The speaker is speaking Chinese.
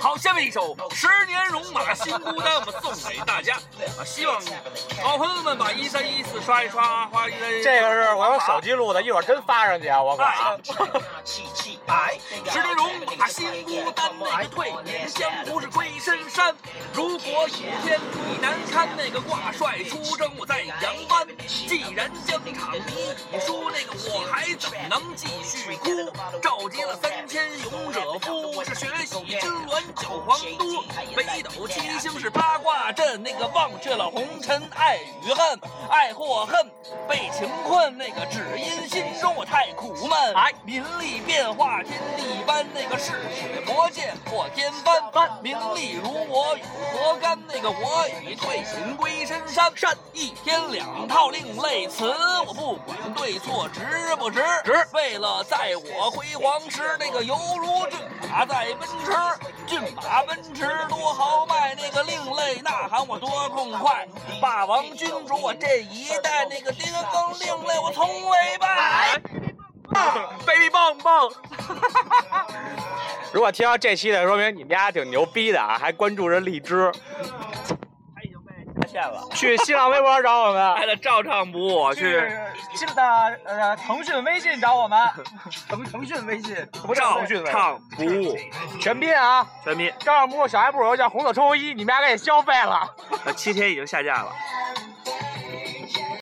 好，下面一首《十年戎马心孤单》，我们送给大家。啊，希望好朋友们把一三一四刷一刷，花一三。这个是我用手机录的，一会儿真发上去啊！我靠。十年戎马心孤单，那个退隐江湖。如果有天你难堪，那个挂帅出征我在扬帆。既然疆场你已输，那个我还怎能继续哭？召集了三千勇者夫，是血洗金銮九皇都。北那个忘却了红尘爱与恨，爱或恨被情困，那个只因心中我太苦闷。哎，名利变化天地般，那个是血魔剑破天翻。名利如我与何干？那个我已退隐归深山。山一天两套另类词，我不管对错值不值。值为了在我辉煌时，那个犹如骏马在奔驰。骏马奔驰多豪你呐喊我多痛快。霸王君主我这一代，那个巅峰另类我从未败。baby 棒棒。如果听到这期的，说明你们家挺牛逼的啊，还关注着荔枝。了，去新浪微博找我们，还得照唱不误。去新的呃腾讯微信找我们，腾腾讯微信不是照腾讯微信唱不误，全拼啊！全拼。照唱不误小卖部有叫红色冲锋衣，你们俩给消费了。呃，七天已经下架了。